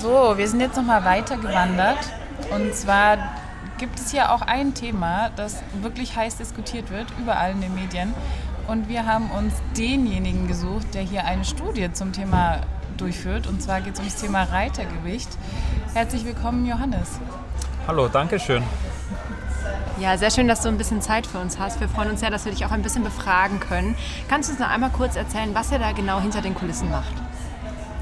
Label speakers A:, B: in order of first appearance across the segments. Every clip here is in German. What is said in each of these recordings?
A: So, wir sind jetzt nochmal weiter gewandert. Und zwar gibt es hier auch ein Thema, das wirklich heiß diskutiert wird, überall in den Medien. Und wir haben uns denjenigen gesucht, der hier eine Studie zum Thema durchführt. Und zwar geht es ums Thema Reitergewicht. Herzlich willkommen, Johannes.
B: Hallo, danke schön.
C: Ja, sehr schön, dass du ein bisschen Zeit für uns hast. Wir freuen uns sehr, dass wir dich auch ein bisschen befragen können. Kannst du uns noch einmal kurz erzählen, was ihr da genau hinter den Kulissen macht?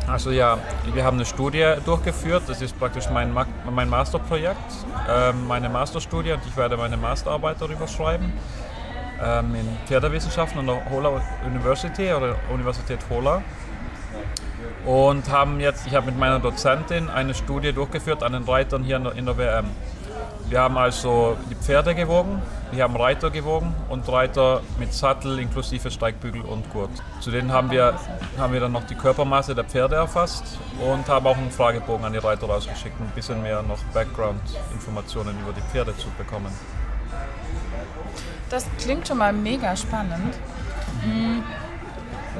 B: Also ja, wir haben eine Studie durchgeführt. Das ist praktisch mein, mein Masterprojekt, äh, meine Masterstudie und ich werde meine Masterarbeit darüber schreiben ähm, in Pferdewissenschaften an der Hola University oder Universität Hola. Und haben jetzt, ich habe mit meiner Dozentin eine Studie durchgeführt an den Reitern hier in der, in der WM. Wir haben also die Pferde gewogen, wir haben Reiter gewogen und Reiter mit Sattel inklusive Steigbügel und Gurt. Zudem haben wir, haben wir dann noch die Körpermasse der Pferde erfasst und haben auch einen Fragebogen an die Reiter rausgeschickt, um ein bisschen mehr noch Background-Informationen über die Pferde zu bekommen.
A: Das klingt schon mal mega spannend. Mhm.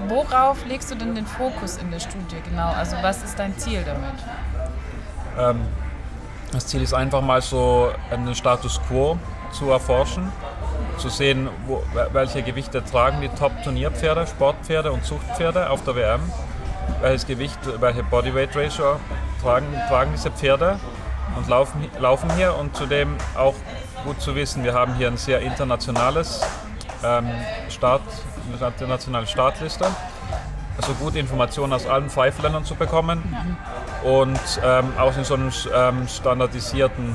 A: Worauf legst du denn den Fokus in der Studie genau? Also was ist dein Ziel damit?
B: Ähm, das Ziel ist einfach mal so einen Status quo zu erforschen, zu sehen, wo, welche Gewichte tragen die Top-Turnierpferde, Sportpferde und Zuchtpferde auf der WM, welches Gewicht, welche Bodyweight Ratio tragen, tragen diese Pferde und laufen, laufen hier. Und zudem auch gut zu wissen, wir haben hier ein sehr internationales ähm, Start, internationale Startliste. Also gute Informationen aus allen five Ländern zu bekommen und ähm, auch in so einem ähm, standardisierten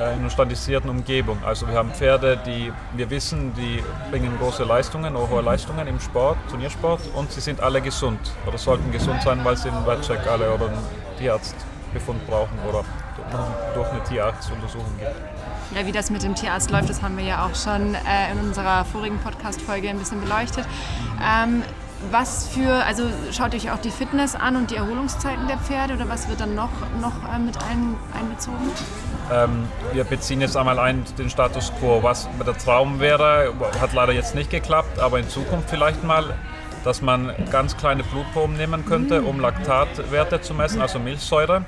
B: äh, in einer standardisierten Umgebung. Also wir haben Pferde, die wir wissen, die bringen große Leistungen, auch hohe Leistungen im Sport, Turniersport und sie sind alle gesund oder sollten gesund sein, weil sie einen Wettcheck alle oder einen Tierarztbefund brauchen oder durch eine Tierarztuntersuchung geht.
C: Ja, wie das mit dem Tierarzt läuft, das haben wir ja auch schon äh, in unserer vorigen Podcast-Folge ein bisschen beleuchtet. Ähm, was für, also schaut euch auch die Fitness an und die Erholungszeiten der Pferde oder was wird dann noch, noch äh, mit ein, einbezogen?
B: Ähm, wir beziehen jetzt einmal ein den Status quo. Was der Traum wäre, hat leider jetzt nicht geklappt, aber in Zukunft vielleicht mal, dass man ganz kleine Blutproben nehmen könnte, um Laktatwerte zu messen, also Milchsäure.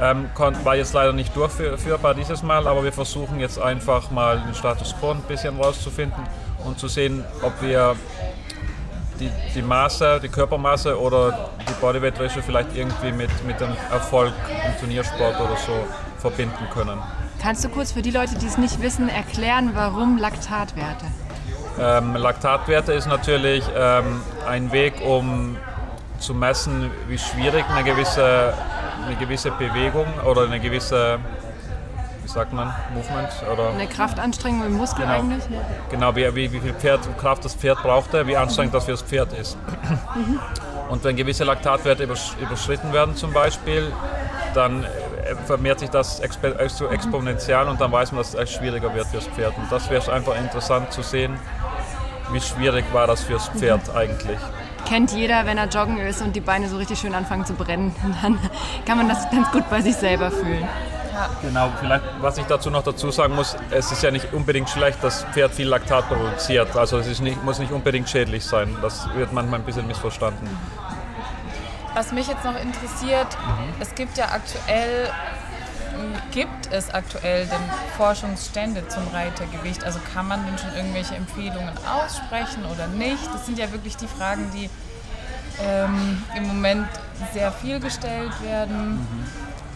B: Ähm, war jetzt leider nicht durchführbar dieses Mal, aber wir versuchen jetzt einfach mal den Status quo ein bisschen rauszufinden und zu sehen, ob wir die, die Maße, die Körpermaße oder die Bodyweight Ratio vielleicht irgendwie mit, mit dem Erfolg im Turniersport oder so verbinden können.
C: Kannst du kurz für die Leute, die es nicht wissen, erklären, warum Laktatwerte?
B: Ähm, Laktatwerte ist natürlich ähm, ein Weg, um zu messen, wie schwierig eine gewisse, eine gewisse Bewegung oder eine gewisse wie sagt man, Movement oder.
C: Eine Kraftanstrengung im Muskel
B: genau,
C: eigentlich?
B: Genau, wie, wie, wie viel Pferd, Kraft das Pferd brauchte, wie anstrengend das für das Pferd ist. Mhm. Und wenn gewisse Laktatwerte überschritten werden zum Beispiel, dann äh, vermehrt sich das expo exponentiell und dann weiß man, dass es schwieriger wird fürs Pferd. Und das wäre einfach interessant zu sehen, wie schwierig war das fürs Pferd mhm. eigentlich
C: kennt jeder, wenn er joggen ist und die Beine so richtig schön anfangen zu brennen. Dann kann man das ganz gut bei sich selber fühlen.
B: Ja. Genau, vielleicht, was ich dazu noch dazu sagen muss, es ist ja nicht unbedingt schlecht, dass Pferd viel Laktat produziert. Also es nicht, muss nicht unbedingt schädlich sein. Das wird manchmal ein bisschen missverstanden.
A: Was mich jetzt noch interessiert, mhm. es gibt ja aktuell gibt es aktuell denn Forschungsstände zum Reitergewicht? Also kann man denn schon irgendwelche Empfehlungen aussprechen oder nicht? Das sind ja wirklich die Fragen, die ähm, im Moment sehr viel gestellt werden. Mhm.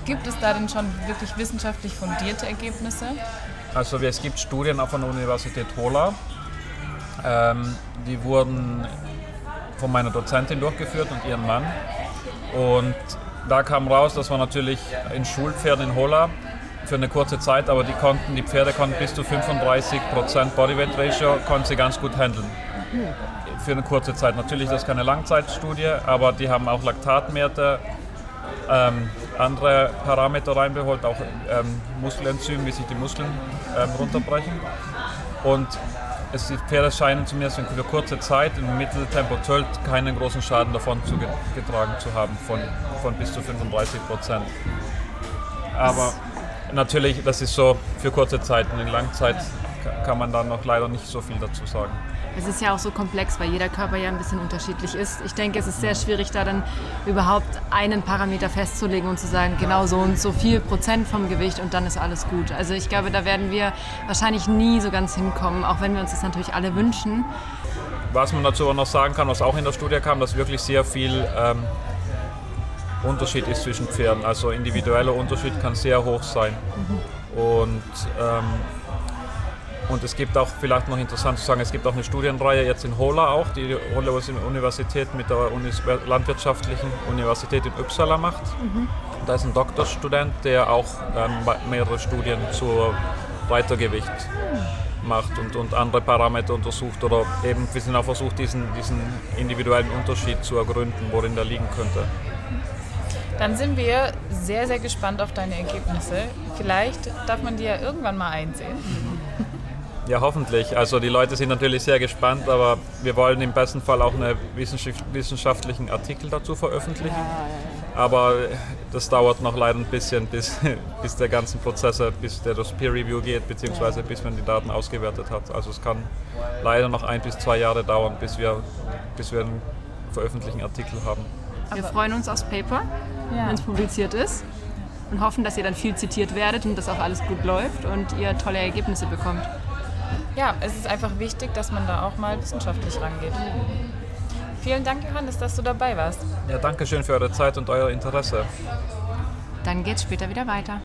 A: Gibt es da denn schon wirklich wissenschaftlich fundierte Ergebnisse?
B: Also es gibt Studien auch von der Universität Hola. Ähm, die wurden von meiner Dozentin durchgeführt und ihrem Mann. Und da kam raus, dass man natürlich in Schulpferden in Hola für eine kurze Zeit, aber die konnten, die Pferde konnten bis zu 35% Bodyweight Ratio, konnten sie ganz gut handeln. Für eine kurze Zeit. Natürlich, das ist keine Langzeitstudie, aber die haben auch Laktatwerte ähm, andere Parameter reinbeholt, auch ähm, Muskelenzym, wie sich die Muskeln ähm, runterbrechen. Und es, die Pferde scheinen zumindest für kurze Zeit im Mitteltempo 12 keinen großen Schaden davon zu getragen zu haben, von, von bis zu 35 Prozent. Aber natürlich, das ist so für kurze Zeit. In Langzeit kann man da noch leider nicht so viel dazu sagen.
C: Es ist ja auch so komplex, weil jeder Körper ja ein bisschen unterschiedlich ist. Ich denke, es ist sehr schwierig, da dann überhaupt einen Parameter festzulegen und zu sagen, genau so und so viel Prozent vom Gewicht und dann ist alles gut. Also ich glaube, da werden wir wahrscheinlich nie so ganz hinkommen, auch wenn wir uns das natürlich alle wünschen.
B: Was man dazu auch noch sagen kann, was auch in der Studie kam, dass wirklich sehr viel ähm, Unterschied ist zwischen Pferden. Also individueller Unterschied kann sehr hoch sein. Mhm. Und ähm, und es gibt auch, vielleicht noch interessant zu sagen, es gibt auch eine Studienreihe jetzt in Hola auch, die Hola Universität mit der Unis Landwirtschaftlichen Universität in Uppsala macht. Mhm. Da ist ein Doktorstudent, der auch ähm, mehrere Studien zur Reitergewicht macht und, und andere Parameter untersucht oder eben wir sind auch versucht, diesen, diesen individuellen Unterschied zu ergründen, worin der liegen könnte.
A: Dann sind wir sehr, sehr gespannt auf deine Ergebnisse. Vielleicht darf man die ja irgendwann mal einsehen.
B: Ja, hoffentlich. Also die Leute sind natürlich sehr gespannt, aber wir wollen im besten Fall auch einen wissenschaftlichen Artikel dazu veröffentlichen. Aber das dauert noch leider ein bisschen, bis, bis der ganze Prozess, bis der das Peer Review geht, beziehungsweise bis man die Daten ausgewertet hat. Also es kann leider noch ein bis zwei Jahre dauern, bis wir, bis wir einen veröffentlichten Artikel haben.
C: Wir freuen uns aufs Paper, ja. wenn es publiziert ist und hoffen, dass ihr dann viel zitiert werdet und dass auch alles gut läuft und ihr tolle Ergebnisse bekommt
A: ja, es ist einfach wichtig, dass man da auch mal wissenschaftlich rangeht. Vielen Dank, Johannes, dass du dabei warst.
B: Ja, danke schön für eure Zeit und euer Interesse.
C: Dann geht's später wieder weiter.